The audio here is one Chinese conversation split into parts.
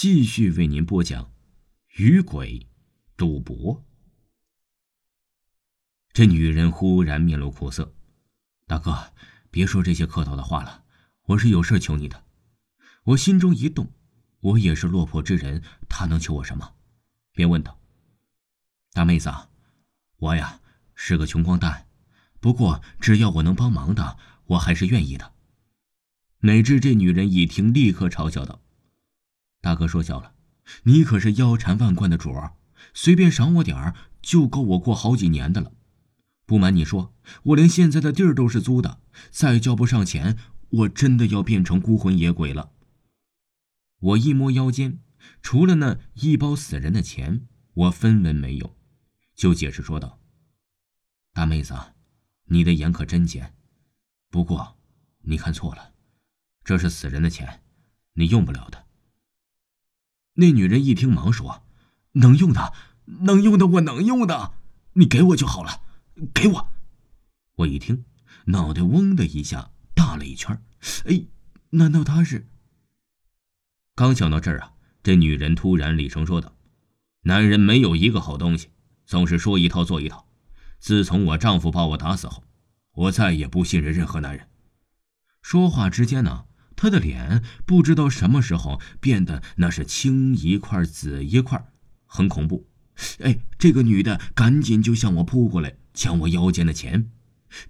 继续为您播讲《与鬼赌博》。这女人忽然面露苦涩：“大哥，别说这些客套的话了，我是有事求你的。”我心中一动，我也是落魄之人，他能求我什么？便问道：“大妹子，我呀是个穷光蛋，不过只要我能帮忙的，我还是愿意的。”哪知这女人一听，立刻嘲笑道：“大哥说笑了，你可是腰缠万贯的主儿，随便赏我点儿就够我过好几年的了。不瞒你说，我连现在的地儿都是租的，再交不上钱，我真的要变成孤魂野鬼了。”我一摸腰间，除了那一包死人的钱，我分文没有，就解释说道：“大妹子，你的眼可真尖，不过你看错了。”这是死人的钱，你用不了的。那女人一听，忙说：“能用的，能用的，我能用的，你给我就好了，给我。”我一听，脑袋嗡的一下大了一圈。哎，难道他是？刚想到这儿啊，这女人突然厉声说道：“男人没有一个好东西，总是说一套做一套。自从我丈夫把我打死后，我再也不信任任何男人。”说话之间呢。他的脸不知道什么时候变得那是青一块紫一块，很恐怖。哎，这个女的赶紧就向我扑过来，抢我腰间的钱。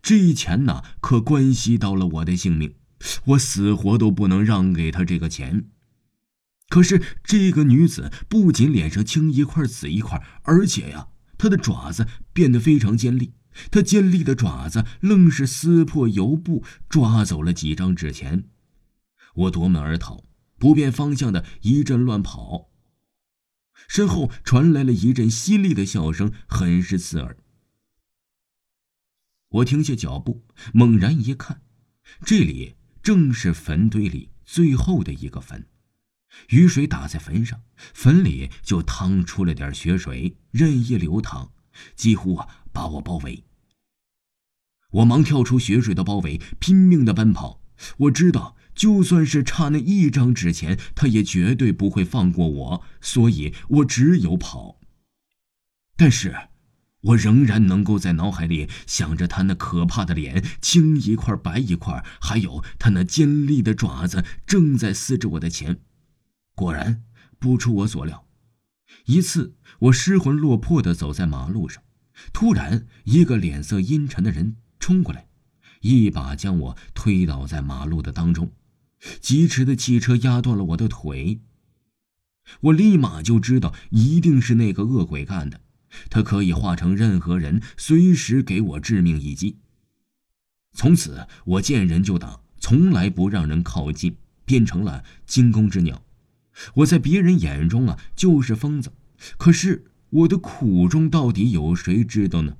这钱呢，可关系到了我的性命，我死活都不能让给她这个钱。可是这个女子不仅脸上青一块紫一块，而且呀，她的爪子变得非常尖利。她尖利的爪子愣是撕破油布，抓走了几张纸钱。我夺门而逃，不变方向的一阵乱跑。身后传来了一阵犀利的笑声，很是刺耳。我停下脚步，猛然一看，这里正是坟堆里最后的一个坟。雨水打在坟上，坟里就淌出了点血水，任意流淌，几乎啊把我包围。我忙跳出血水的包围，拼命的奔跑。我知道。就算是差那一张纸钱，他也绝对不会放过我，所以我只有跑。但是，我仍然能够在脑海里想着他那可怕的脸，青一块白一块，还有他那尖利的爪子正在撕着我的钱。果然，不出我所料，一次我失魂落魄地走在马路上，突然一个脸色阴沉的人冲过来，一把将我推倒在马路的当中。疾驰的汽车压断了我的腿，我立马就知道一定是那个恶鬼干的。他可以化成任何人，随时给我致命一击。从此，我见人就打，从来不让人靠近，变成了惊弓之鸟。我在别人眼中啊，就是疯子。可是我的苦衷到底有谁知道呢？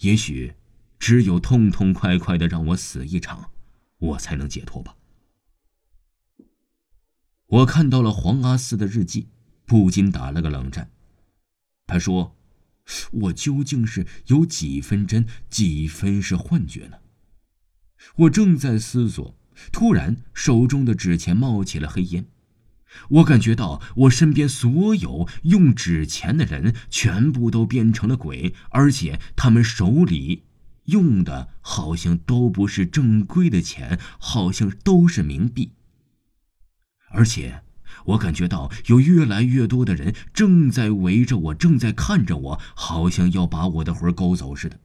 也许，只有痛痛快快的让我死一场，我才能解脱吧。我看到了黄阿四的日记，不禁打了个冷战。他说：“我究竟是有几分真，几分是幻觉呢？”我正在思索，突然手中的纸钱冒起了黑烟。我感觉到我身边所有用纸钱的人全部都变成了鬼，而且他们手里用的好像都不是正规的钱，好像都是冥币。而且，我感觉到有越来越多的人正在围着我，正在看着我，好像要把我的魂勾走似的。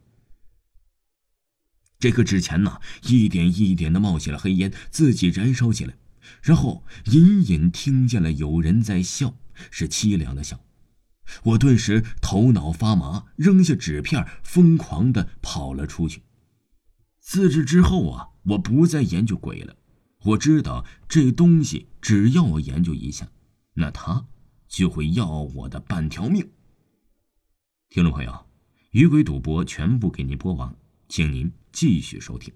这个纸钱呢，一点一点的冒起了黑烟，自己燃烧起来，然后隐隐听见了有人在笑，是凄凉的笑。我顿时头脑发麻，扔下纸片，疯狂的跑了出去。自这之后啊，我不再研究鬼了。我知道这东西，只要我研究一下，那他就会要我的半条命。听众朋友，鱼鬼赌博全部给您播完，请您继续收听。